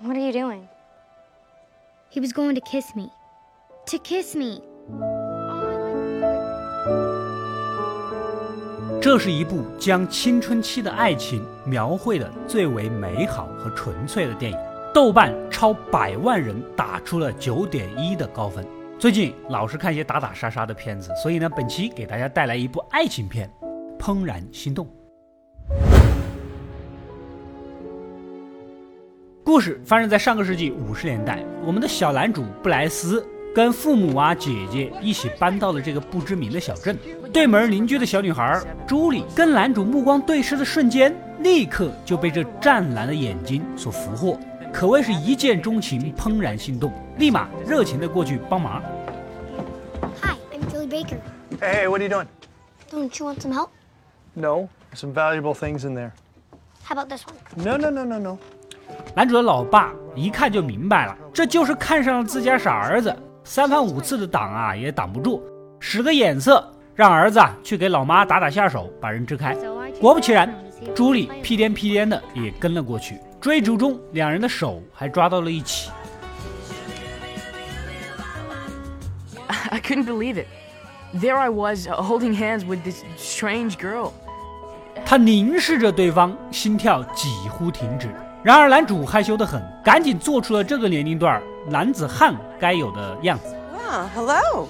What are you doing? He was going to kiss me. To kiss me. 这是一部将青春期的爱情描绘的最为美好和纯粹的电影，豆瓣超百万人打出了九点一的高分。最近老是看一些打打杀杀的片子，所以呢，本期给大家带来一部爱情片《怦然心动》。故事发生在上个世纪五十年代，我们的小男主布莱斯跟父母啊、姐姐一起搬到了这个不知名的小镇。对门邻居的小女孩朱莉跟男主目光对视的瞬间，立刻就被这湛蓝的眼睛所俘获，可谓是一见钟情、怦然心动，立马热情的过去帮忙。Hi, I'm Julie Baker. Hey, what are you doing? Don't you want some help? No, some valuable things in there. How about this one? No, no, no, no, no. 男主的老爸一看就明白了，这就是看上了自家傻儿子，三番五次的挡啊也挡不住，使个眼色让儿子啊去给老妈打打下手，把人支开。果不其然，朱莉屁颠屁颠的也跟了过去，追逐中两人的手还抓到了一起。I couldn't believe it. There I was, uh, holding hands with this strange girl. 他凝视着对方，心跳几乎停止。然而男主害羞的很，赶紧做出了这个年龄段男子汉该有的样子。Ah, hello.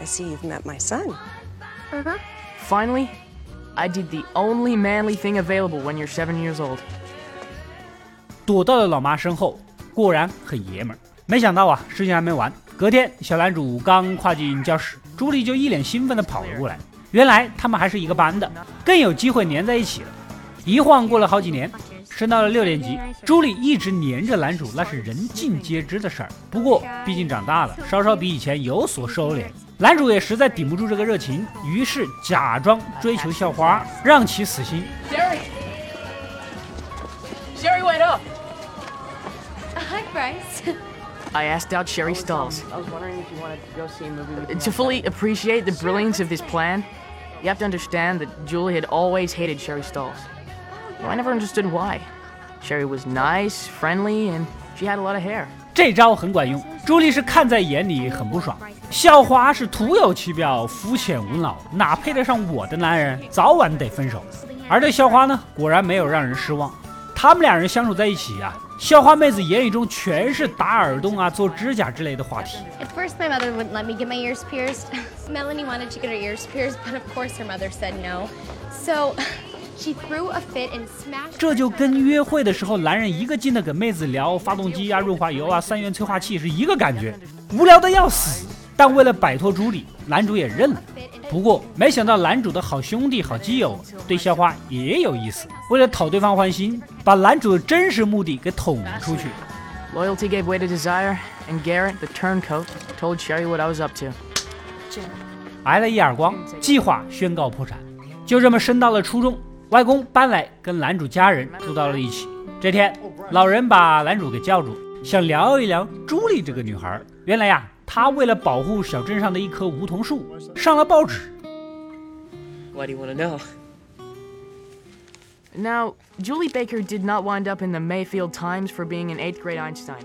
I see you've met my son. Uh huh. Finally, I did the only manly thing available when you're seven years old. 躲到了老妈身后，果然很爷们儿。没想到啊，事情还没完。隔天，小男主刚跨进教室，朱莉就一脸兴奋地跑了过来。原来他们还是一个班的，更有机会粘在一起了。一晃过了好几年，升到了六年级，朱莉一直黏着男主，那是人尽皆知的事儿。不过毕竟长大了，稍稍比以前有所收敛。男主也实在顶不住这个热情，于是假装追求校花，让其死心。Sherry! Sherry, wait up! Hi, Bryce. I asked out Sherry Stalls. I was wondering if you wanted to go see a movie with To fully appreciate the brilliance of this plan, you have to understand that Julie had always hated Sherry Stalls. Well, I never understood why. Sherry was nice, friendly, and she had a lot of hair. 这招很管用，朱莉是看在眼里，很不爽。校花是徒有其表，肤浅无脑，哪配得上我的男人？早晚得分手。而这校花呢，果然没有让人失望。他们两人相处在一起啊，校花妹子言语中全是打耳洞啊、做指甲之类的话题。At first, my mother wouldn't let me get my ears pierced. Melanie wanted to get her ears pierced, but of course her mother said no. So she threw a fit and smashed. 这就跟约会的时候，男人一个劲的跟妹子聊发动机啊、润滑油啊、三元催化器是一个感觉，无聊的要死。但为了摆脱朱莉，男主也认了。不过没想到男主的好兄弟、好基友对校花也有意思，为了讨对方欢心，把男主的真实目的给捅了出去。Loyalty gave way to desire, and Garrett, the turncoat, told Sherry what I was up to. 挨了一耳光，计划宣告破产。就这么升到了初中，外公搬来跟男主家人住到了一起。这天，老人把男主给叫住，想聊一聊朱莉这个女孩。原来呀，她为了保护小镇上的一棵梧桐树，上了报纸。Why do you want to know? Now, Julie Baker did not wind up in the Mayfield Times for being an eighth grade Einstein.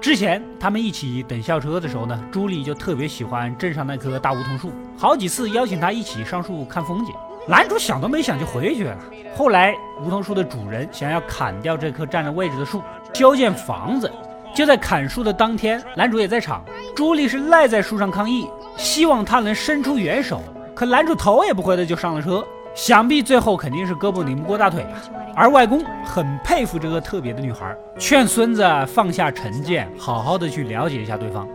之前他们一起等校车的时候呢，朱莉就特别喜欢镇上那棵大梧桐树，好几次邀请她一起上树看风景。男主想都没想就回绝了。后来梧桐树的主人想要砍掉这棵占着位置的树，修建房子。就在砍树的当天，男主也在场。朱莉是赖在树上抗议，希望他能伸出援手，可男主头也不回的就上了车。想必最后肯定是胳膊拧不过大腿吧。而外公很佩服这个特别的女孩，劝孙子放下成见，好好的去了解一下对方。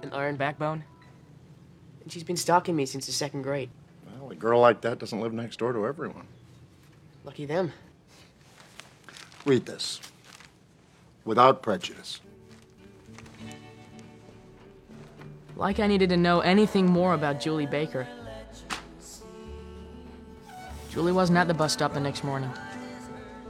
That girl has an iron backbone. Why don't you invite her over sometime? An iron backbone? And she's been stalking me since the second grade. Well, a girl like that doesn't live next door to everyone. Lucky them. Read this. Without prejudice. Like I needed to know anything more about Julie Baker. Julie wasn't at the bus stop the next morning.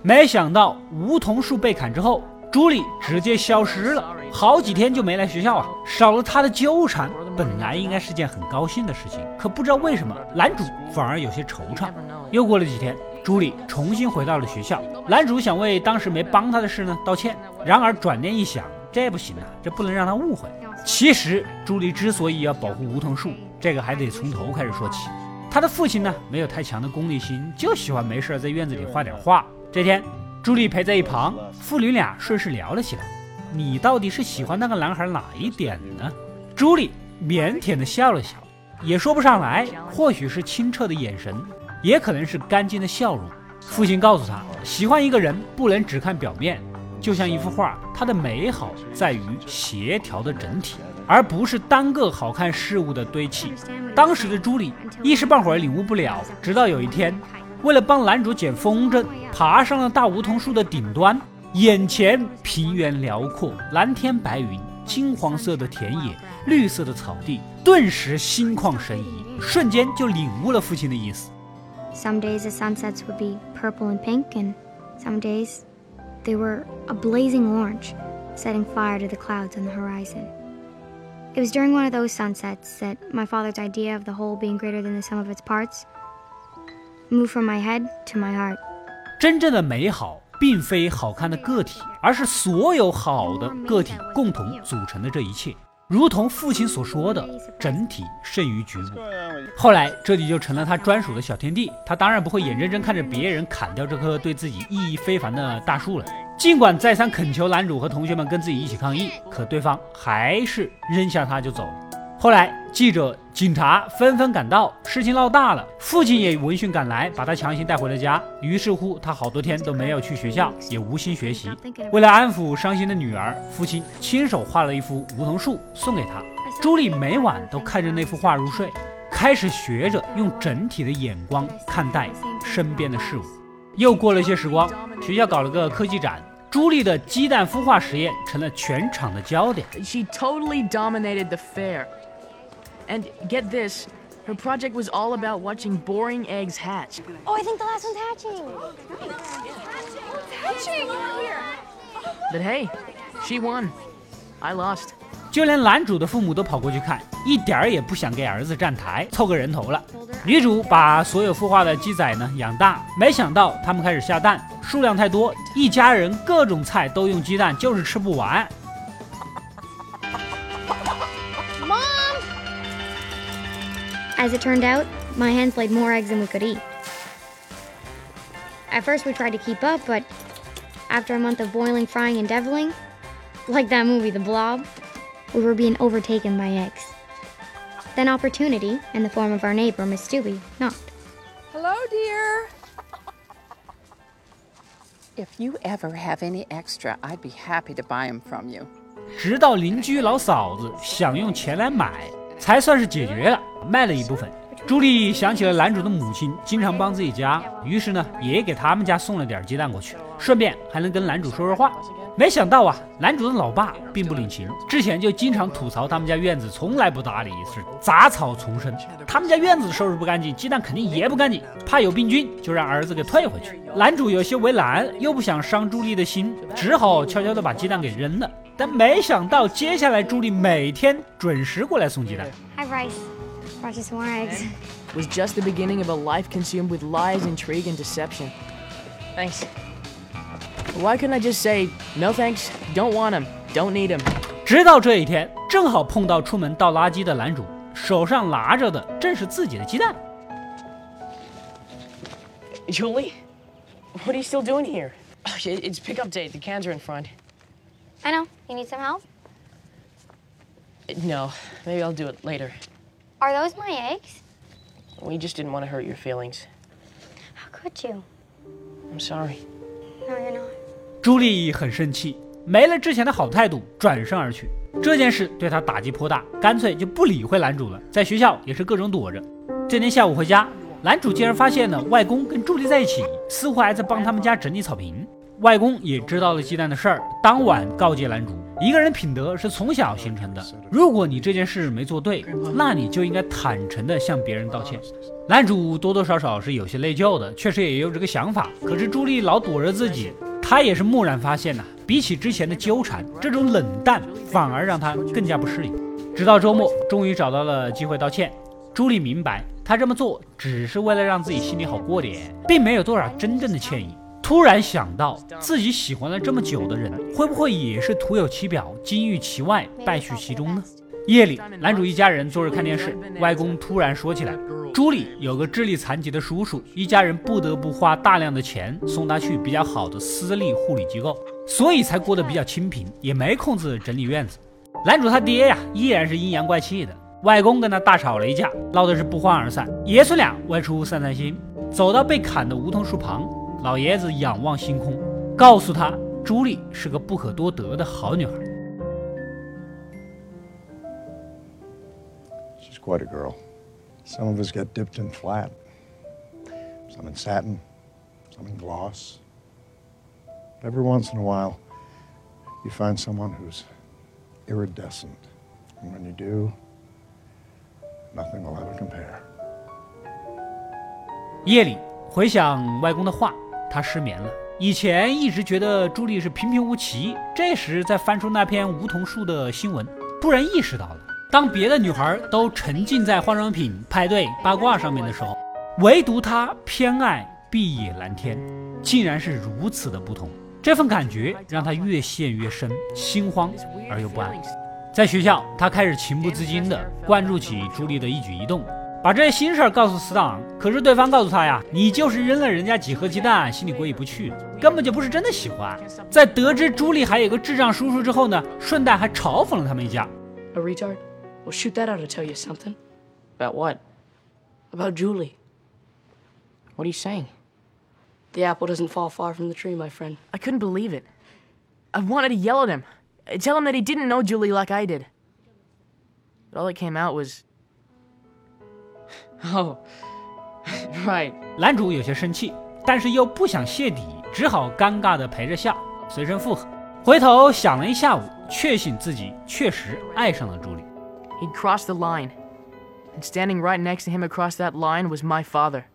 没想到梧桐树被砍之后，朱莉直接消失了。 好几天就没来学校啊，少了他的纠缠，本来应该是件很高兴的事情，可不知道为什么，男主反而有些惆怅。又过了几天，朱莉重新回到了学校，男主想为当时没帮他的事呢道歉，然而转念一想，这不行啊，这不能让他误会。其实朱莉之所以要保护梧桐树，这个还得从头开始说起。他的父亲呢，没有太强的功利心，就喜欢没事在院子里画点画。这天，朱莉陪在一旁，父女俩顺势聊了起来。你到底是喜欢那个男孩哪一点呢？朱莉腼腆地笑了笑，也说不上来，或许是清澈的眼神，也可能是干净的笑容。父亲告诉他，喜欢一个人不能只看表面，就像一幅画，它的美好在于协调的整体。而不是单个好看事物的堆砌。当时的朱莉一时半会儿领悟不了，直到有一天，为了帮男主捡风筝，爬上了大梧桐树的顶端，眼前平原辽阔，蓝天白云，金黄色的田野，绿色的草地，顿时心旷神怡，瞬间就领悟了父亲的意思。Some days the sunsets would be purple and pink, and some days they were a blazing orange, setting fire to the clouds on the horizon. It was during one of those sunsets that my father's idea of the whole being greater than the sum of its parts moved from my head to my heart. 真正的美好，并非好看的个体，而是所有好的个体共同组成的这一切。如同父亲所说的，整体胜于局部。后来，这里就成了他专属的小天地。他当然不会眼睁睁看着别人砍掉这棵对自己意义非凡的大树了。尽管再三恳求男主和同学们跟自己一起抗议，可对方还是扔下他就走了。后来，记者、警察纷纷赶到，事情闹大了，父亲也闻讯赶来，把他强行带回了家。于是乎，他好多天都没有去学校，也无心学习。为了安抚伤心的女儿，父亲亲手画了一幅梧桐树送给她。朱莉每晚都看着那幅画入睡，开始学着用整体的眼光看待身边的事物。又过了一些时光，学校搞了个科技展。朱莉的鸡蛋孵化实验成了全场的焦点。She totally dominated the fair. And get this, her project was all about watching boring eggs hatch. Oh, I think the last one's hatching. Hatching! But hey, she won. I lost. 就连男主的父母都跑过去看，一点儿也不想给儿子站台，凑个人头了。女主把所有孵化的鸡仔呢养大，没想到它们开始下蛋，数量太多，一家人各种菜都用鸡蛋，就是吃不完。As it turned out, my hens laid more eggs than we could eat. At first, we tried to keep up, but after a month of boiling, frying, and deviling, like that movie, The Blob, we were being overtaken by eggs. Then opportunity, in the form of our neighbor, Miss Stewie, knocked. Hello, dear. If you ever have any extra, I'd be happy to buy them from you. 直到邻居老嫂子想用钱来买， 才算是解决了，卖了一部分。朱莉想起了男主的母亲经常帮自己家，于是呢，也给他们家送了点鸡蛋过去，顺便还能跟男主说说话。没想到啊，男主的老爸并不领情，之前就经常吐槽他们家院子从来不打理，是杂草丛生。他们家院子收拾不干净，鸡蛋肯定也不干净，怕有病菌，就让儿子给退回去。男主有些为难，又不想伤朱莉的心，只好悄悄地把鸡蛋给扔了。但没想到，接下来朱莉每天准时过来送鸡蛋。 Hi, Bryce. Brought you some more eggs. Was just the beginning of a life consumed with lies, intrigue, and deception. Thanks. Why couldn't I just say, no thanks, don't want them, don't need them? 直到这一天，正好碰到出门倒垃圾的男主，手上拿着的正是自己的鸡蛋。 Julie, what are you still doing here? Oh, it- It's pickup day. The cans are in front. I know. You need some help? Uh, No, maybe I'll do it later. Are those my eggs? We just didn't want to hurt your feelings. How could you? I'm sorry. No, you're not. 朱莉很生气，没了之前的好态度，转身而去。这件事对她打击颇大，干脆就不理会男主了。在学校也是各种躲着。这天下午回家，男主竟然发现了外公跟朱莉在一起，似乎还在帮他们家整理草坪。外公也知道了鸡蛋的事儿，当晚告诫男主：一个人品德是从小形成的，如果你这件事没做对，那你就应该坦诚地向别人道歉。男主多多少少是有些内疚的，确实也有这个想法。可是朱莉老躲着自己，他也是蓦然发现呐、比起之前的纠缠，这种冷淡反而让他更加不适应。直到周末，终于找到了机会道歉。朱莉明白，他这么做只是为了让自己心里好过点，并没有多少真正的歉意。突然想到，自己喜欢了这么久的人，会不会也是徒有其表、金玉其外、败絮其中呢？夜里，男主一家人坐着看电视，外公突然说起来，朱莉有个智力残疾的叔叔，一家人不得不花大量的钱送他去比较好的私立护理机构，所以才过得比较清贫，也没空子整理院子。男主他爹呀，依然是阴阳怪气的，外公跟他大吵了一架，闹的是不欢而散。爷孙俩外出散散心，走到被砍的梧桐树旁，老爷子仰望星空，告诉他，朱莉是个不可多得的好女孩。She's quite a girl. Some of us get dipped in flat, some in satin, some in gloss. Every once in a while, you find someone who's iridescent. And when you do, nothing will ever compare. 夜里回想外公的话， 他失眠了。以前一直觉得朱莉是平平无奇，这时再翻出那篇梧桐树的新闻，突然意识到了。当别的女孩都沉浸在化妆品、派对、八卦上面的时候，唯独她偏爱碧野蓝天，竟然是如此的不同。这份感觉让他越陷越深，心慌而又不安。在学校，他开始情不自禁地关注起朱莉的一举一动，把这些心事儿告诉死党。可是对方告诉他呀：“你就是扔了人家几盒鸡蛋，心里过意不去，根本就不是真的喜欢。”在得知朱莉还有个智障叔叔之后呢，顺带还嘲讽了他们一家。A retard? Well, shoot that out to tell you something. About what? About Julie. What are you saying? The apple doesn't fall far from the tree, my friend. I couldn't believe it. I wanted to yell at him, tell him that he didn't know Julie like I did. But all that came out was. Oh, right. 男主有些生气，但是又不想泄底，只好尴尬的陪着笑，随声附和。回头想了一下午，确信自己确实爱上了朱莉。He'd crossed the line, and standing right next to him across that line was my father.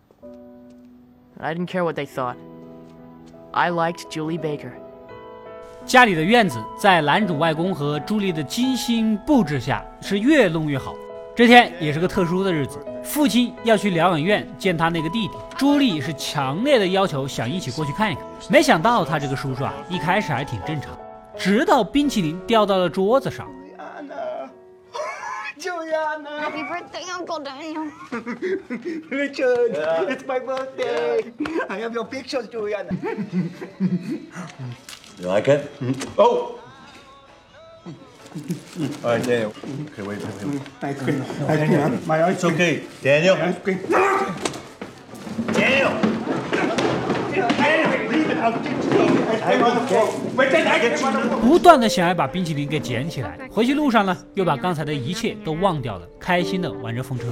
I didn't care what they thought. I liked Julie Baker. 家里的院子在男主外公和朱莉的精心布置下是越弄越好。这天也是个特殊的日子，父亲要去疗养院见他那个弟弟。朱莉是强烈的要求想一起过去看一看。没想到他这个叔叔啊，一开始还挺正常，直到冰淇淋掉到了桌子上。Juliana. Happy birthday, Uncle Daniel. Richard, it's my birthday. I have your pictures, Juliana. You like it? Oh! All right, Daniel. Okay, wait, wait, wait. Ice cream. Ice cream. huh? My ice It's okay. Daniel. Ice cream. Daniel! Daniel, leave it. I'll get you. Ice cream on the floor. Wait, then I get you. 不断的想要把冰淇淋给捡起来。回去路上呢，又把刚才的一切都忘掉了，开心的玩着风车。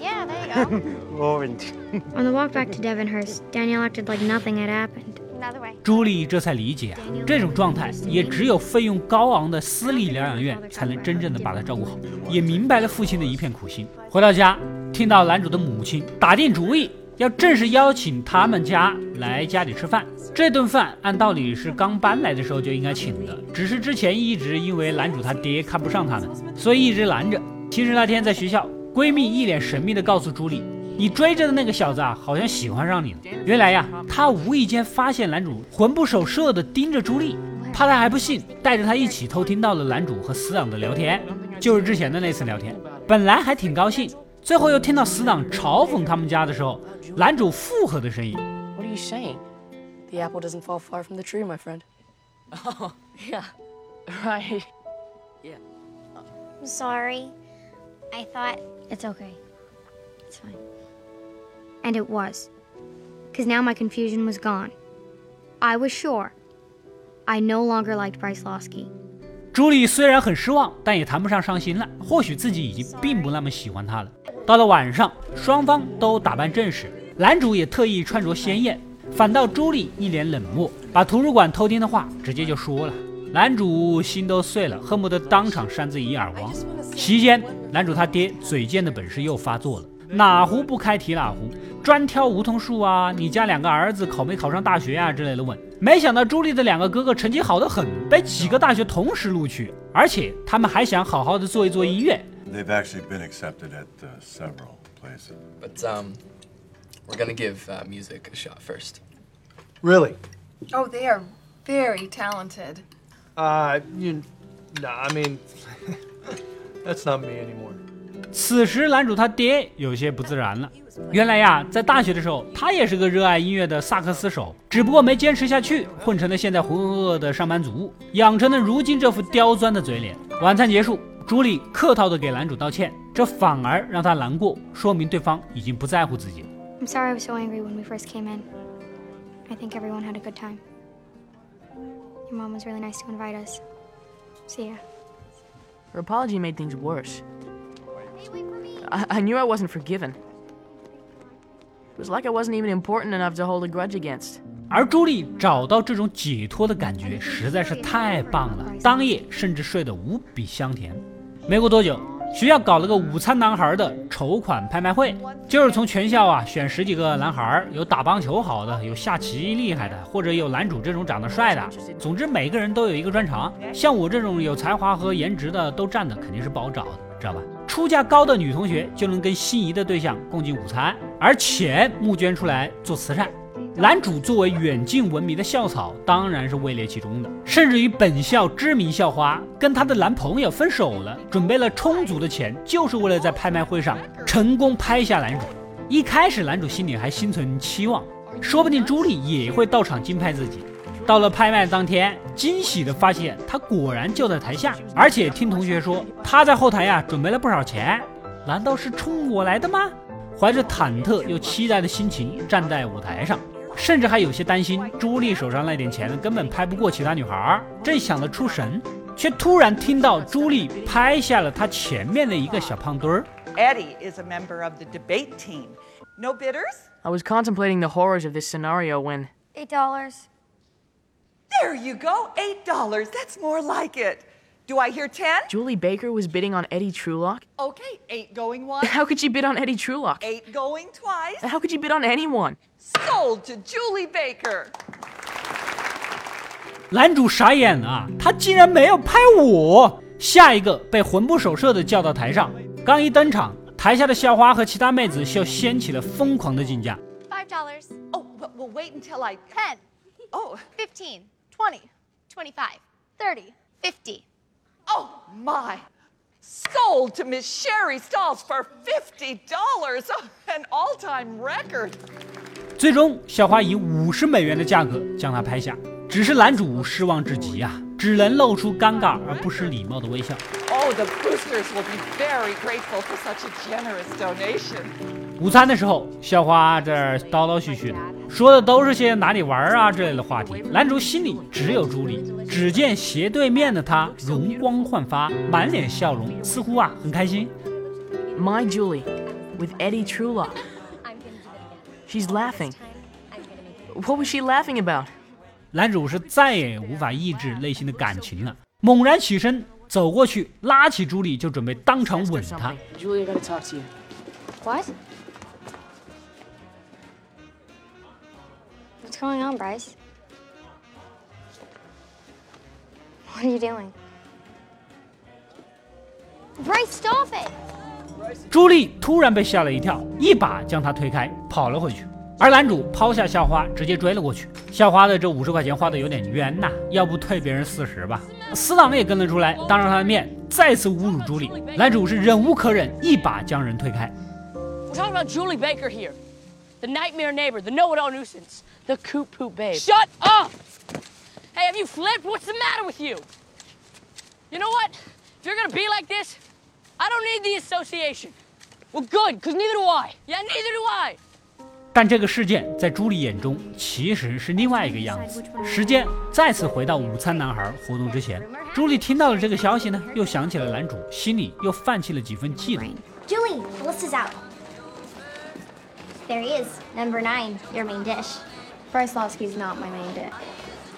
Yeah, there you go. Orange. On the walk back to Devonhurst, Daniel acted like nothing had happened. 朱莉这才理解啊，这种状态也只有费用高昂的私立疗养院才能真正的把他照顾好，也明白了父亲的一片苦心。回到家，听到男主的母亲打定主意要正式邀请他们家来家里吃饭。这顿饭按道理是刚搬来的时候就应该请的，只是之前一直因为男主他爹看不上他们，所以一直拦着。其实那天在学校，闺蜜一脸神秘的告诉朱莉。你追着的那个小子啊，好像喜欢上你了。原来呀，他无意间发现男主魂不守舍的盯着朱莉，怕他还不信，带着他一起偷听到了男主和死党的聊天，就是之前的那次聊天。本来还挺高兴，最后又听到死党嘲讽他们家的时候，男主附和的声音。What are you saying? The apple doesn't fall far from the tree, my friend. Oh, yeah. Right. Yeah. I'm sorry. I thought. It's okay. It's fine. And it was. Because now my confusion was gone. I was sure. I no longer liked Bryce Losky. 朱莉虽然很失望，但也谈不上伤心了。或许自己已经并不那么喜欢他了。到了晚上，双方都打扮正式，男主也特意穿着鲜艳，反倒朱莉一脸冷漠，把图书馆偷听的话直接就说了。男主心都碎了，恨不得当场扇自己一耳光。席间，男主他爹嘴贱的本事又发作了，哪壶不开提哪壶，专挑梧桐树啊，你家两个儿子考没考上大学啊之类的问。没想到朱莉的两个哥哥成绩好得很，被几个大学同时录取，而且他们还想好好的做一做音乐。They've actually been accepted at uh, several places. But um, we're gonna give uh, music a shot first. Really? Oh, they are very talented. Uh, you. Nah, I mean, that's not me anymore. 此时，男主他爹有些不自然了。原来呀，在大学的时候，他也是个热爱音乐的萨克斯手，只不过没坚持下去，混成了现在浑浑噩噩的上班族，养成了如今这副刁钻的嘴脸。晚餐结束，朱莉客套的给男主道歉，这反而让他难过，说明对方已经不在乎自己。I'm sorry I was so angry when we first came in. I think everyone had a good time. Your mom was really nice to invite us. See ya. Her apology made things worse. I, I knew I wasn't forgiven. It was like I wasn't even important enough to hold a grudge against. 而朱莉找到这种解脱的感觉实在是太棒了，当夜甚至睡得无比香甜。没过多久，学校搞了个午餐男孩的筹款拍卖会，就是从全校啊选十几个男孩，有打棒球好的，有下棋厉害的，或者有男主这种长得帅的，总之每个人都有一个专长。像我这种有才华和颜值的都占的肯定是不好找的，知道吧？出价高的女同学就能跟心仪的对象共进午餐，而钱募捐出来做慈善。男主作为远近闻名的校草，当然是位列其中的。甚至于本校知名校花跟她的男朋友分手了，准备了充足的钱，就是为了在拍卖会上成功拍下男主。一开始，男主心里还心存期望，说不定朱莉也会到场竞拍自己。到了拍卖当天，惊喜的发现他果然就在台下，而且听同学说他在后台呀准备了不少钱，难道是冲我来的吗？怀着忐忑又期待的心情站在舞台上。甚至还有些担心，朱莉手上那点钱根本拍不过其他女孩。正想得出神，却突然听到朱莉拍下了她前面的一个小胖墩儿。Eddie is a member of the debate team. No bidders? I was contemplating the horrors of this scenario when. Eight dollars. There you go. Eight dollars. That's more like it. Do I hear ten? Julie Baker was bidding on Eddie Trulock? Okay, eight going once. How could she bid on Eddie Trulock? Eight going twice. How could she bid on anyone? Sold to Julie Baker. 男主傻眼了，他竟然没有拍我。下一个被魂不守舍的叫到台上，刚一登场，台下的校花和其他妹子就掀起了疯狂的竞价。 Five dollars. Oh, but we'll wait until I. Ten. Oh, Fifteen. Twenty. Twenty-five. Thirty. Fifty. oh my. Sold to Miss Sherry Stalls for $50. An all time record. 最终，校花以五十美元的价格将它拍下。只是男主失望至极啊，只能露出尴尬而不失礼貌的微笑。 Oh, the boosters will be very grateful for such a generous donation. 午餐的时候，校花这儿叨叨絮絮的，说的都是些哪里玩啊之类的话题。男主心里只有朱莉，只见斜对面的她容光焕发，满脸笑容，似乎啊很开心。My Julie, with Eddie Trulock. She's laughing. What was she laughing about? 男主是再也无法抑制内心的感情了，猛然起身走过去，拉起朱莉就准备当场吻她。Julie, I gotta talk to you. What? What's going on, Bryce? What are you doing? Bryce, stop it! 朱莉突然被吓了一跳，一把将他推开，跑了回去。而男主抛下校花，直接追了过去。校花的这五十块钱花的有点冤呐，要不退别人四十吧？死党也跟了出来，当着他的面再次侮辱朱莉。男主是忍无可忍，一把将人推开。We're talking about Julie Baker here. The nightmare neighbor, the know-it-all nuisance, the coop poop babe. Shut up! Hey, have you flipped? What's the matter with you? You know what? If you're gonna be like this, I don't need the association. Well, good, because neither do I. Yeah, neither do I. 但这个事件在朱莉眼中其实是另外一个样子。时间再次回到午餐男孩活动之前，朱莉听到了这个消息呢，又想起了男主，心里又泛起了几分嫉妒。Julie, the list is out. There he is, number nine, your main dish. Bryce Losky's not my main dish.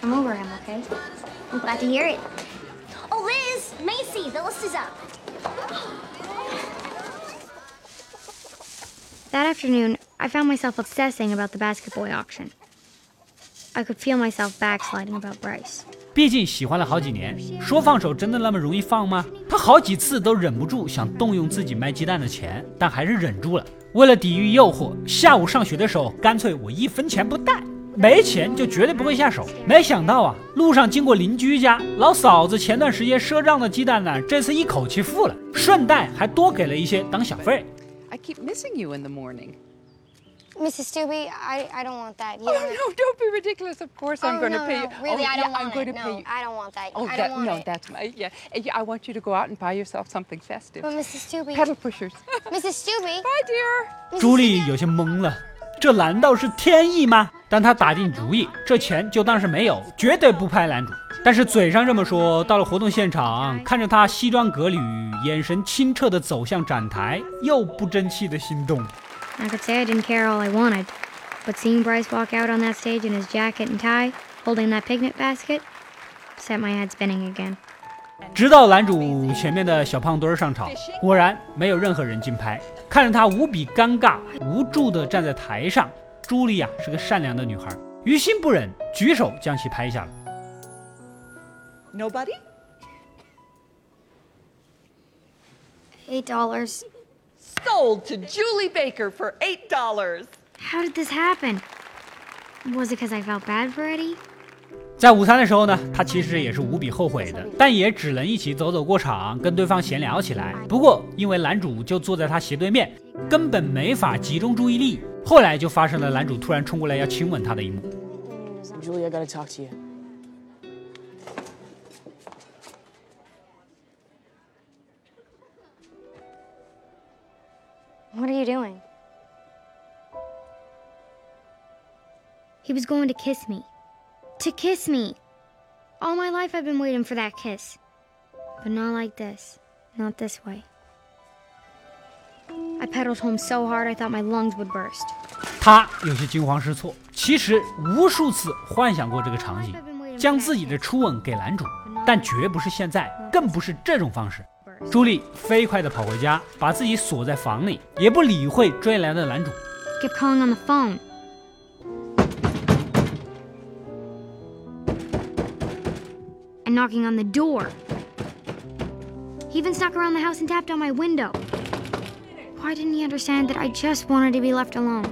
I'm over him, okay? I'm glad to hear it. Oh, Liz, Macy, the list is up. That afternoon, I found myself obsessing about the basket boy auction. I could feel myself backsliding about Bryce. 毕竟喜欢了好几年，说放手真的那么容易放吗？他好几次都忍不住想动用自己卖鸡蛋的钱，但还是忍住了。为了抵御诱惑，下午上学的时候，干脆我一分钱不带，没钱就绝对不会下手。没想到啊，路上经过邻居家，老嫂子前段时间赊账的鸡蛋呢，这次一口气付了，顺带还多给了一些当小费。I keep missing you in the morning. Mrs. Stubby, I, I don't want that. You Oh, no, don't be ridiculous. Of course, I'm Oh, going to no, pay no, you. Really, oh, I yeah, don't want I'm going it. to no, pay you. I don't want that. Oh, I that, don't want no, it. that's my, yeah. I want you to go out and buy yourself something festive. But Mrs. Stubby. Pedal pushers. Mrs. Stubby. Bye, dear. 朱莉有些懵了，这难道是天意吗？但他打定主意，这钱就当是没有，绝对不拍男主。但是嘴上这么说，到了活动现场，看着他西装革履、眼神清澈的走向展台，又不争气的心动。I could say I didn't care all I wanted, but seeing Bryce walk out on that stage in his jacket and tie, holding that picnic basket, set my head spinning again. 直到男主前面的小胖墩儿上场，果然没有任何人竞拍。看着他无比尴尬、无助地站在台上，朱莉呀、是个善良的女孩，于心不忍，举手将其拍下了。 Nobody? Eight dollars. Sold to Julie Baker for $8. How did this happen? Was it because I felt bad for Eddie? 在午餐的时候呢，他其实也是无比后悔的，但也只能一起走走过场，跟对方闲聊起来。不过因为男主就坐在他斜对面，根本没法集中注意力。后来就发生了男主突然冲过来要亲吻她的一幕。Julie, I gotta talk to you. What are you doing? He was going to kiss me. To kiss me! All my life I've been waiting for that kiss. But not like this. Not this way. I pedaled home so hard I thought my lungs would burst. 他有些惊慌失措，其实无数次幻想过这个场景，将自己的初吻给男主，但绝不是现在，更不是这种方式。朱莉飞快地跑回家，把自己锁在房里，也不理会追来的男主。Kept calling on the phone. And knocking on the door. He even snuck around the house and tapped on my window. Why didn't he understand that I just wanted to be left alone?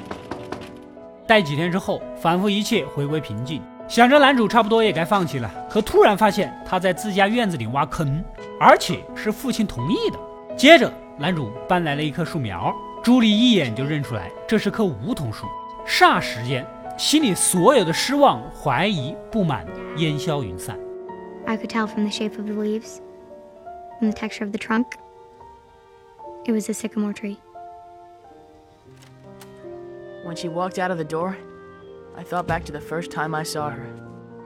待几天之后，仿佛一切回归平静，想着男主差不多也该放弃了，可突然发现他在自家院子里挖坑，而且是父亲同意的。接着，男主搬来了一棵树苗，朱莉一眼就认出来这是棵梧桐树，霎时间，心里所有的失望、怀疑、不满烟消云散。I could tell from the shape of the leaves, from the texture of the trunk. It was a sycamore tree. When she walked out of the door, I thought back to the first time I saw her.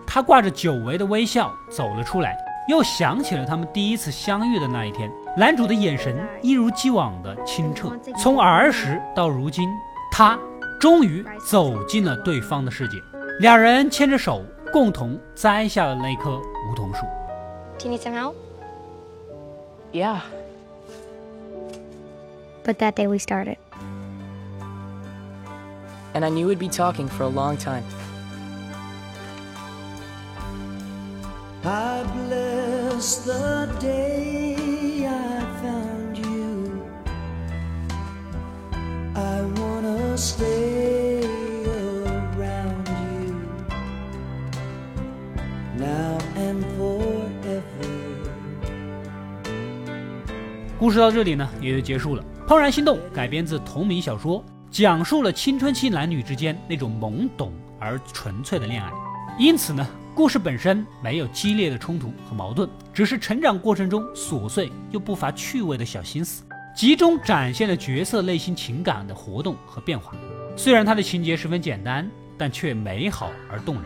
他挂着久违的微笑走了出来，又想起了他们第一次相遇的那一天。男主的眼神一如既往的清澈，从儿时到如今，他终于走进了对方的世界。两人牵着手，共同摘下了那棵梧桐树。 Do you need some help? Yeah. But that day we started. And I knew we'd be talking for a long time. I bless the day 事到这里呢，也就结束了。《怦然心动》改编自同名小说，讲述了青春期男女之间那种懵懂而纯粹的恋爱。因此呢，故事本身没有激烈的冲突和矛盾，只是成长过程中琐碎又不乏趣味的小心思，集中展现了角色内心情感的活动和变化。虽然它的情节十分简单，但却美好而动人。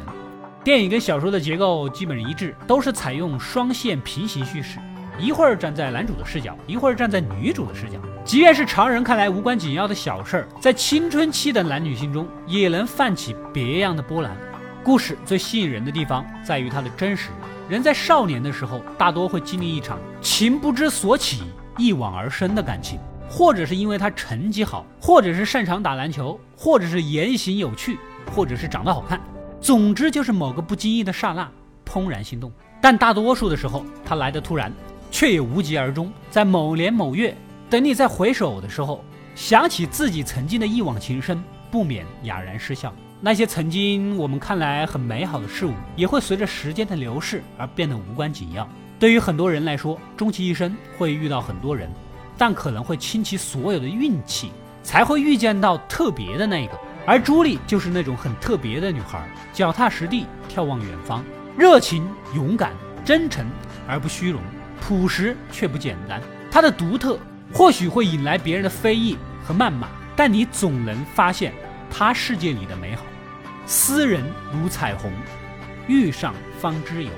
电影跟小说的结构基本一致，都是采用双线平行叙事。一会儿站在男主的视角，一会儿站在女主的视角。即便是常人看来无关紧要的小事儿，在青春期的男女心中也能泛起别样的波澜。故事最吸引人的地方在于它的真实。人在少年的时候，大多会经历一场情不知所起、一往而深的感情。或者是因为他成绩好，或者是擅长打篮球，或者是言行有趣，或者是长得好看。总之就是某个不经意的刹那，怦然心动。但大多数的时候，他来的突然，却也无疾而终。在某年某月，等你再回首的时候，想起自己曾经的一往情深，不免哑然失笑。那些曾经我们看来很美好的事物，也会随着时间的流逝而变得无关紧要。对于很多人来说，终其一生会遇到很多人，但可能会倾其所有的运气，才会遇见到特别的那个。而朱莉就是那种很特别的女孩，脚踏实地，眺望远方，热情、勇敢、真诚而不虚荣，朴实却不简单。它的独特或许会引来别人的非议和谩骂，但你总能发现。他世界里的美好，斯人如彩虹，遇上方知有。